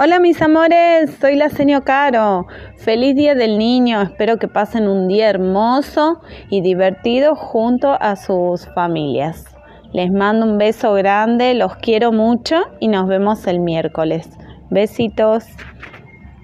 Hola mis amores, soy la señor Caro. Feliz Día del Niño. Espero que pasen un día hermoso y divertido junto a sus familias. Les mando un beso grande, los quiero mucho y nos vemos el miércoles. Besitos.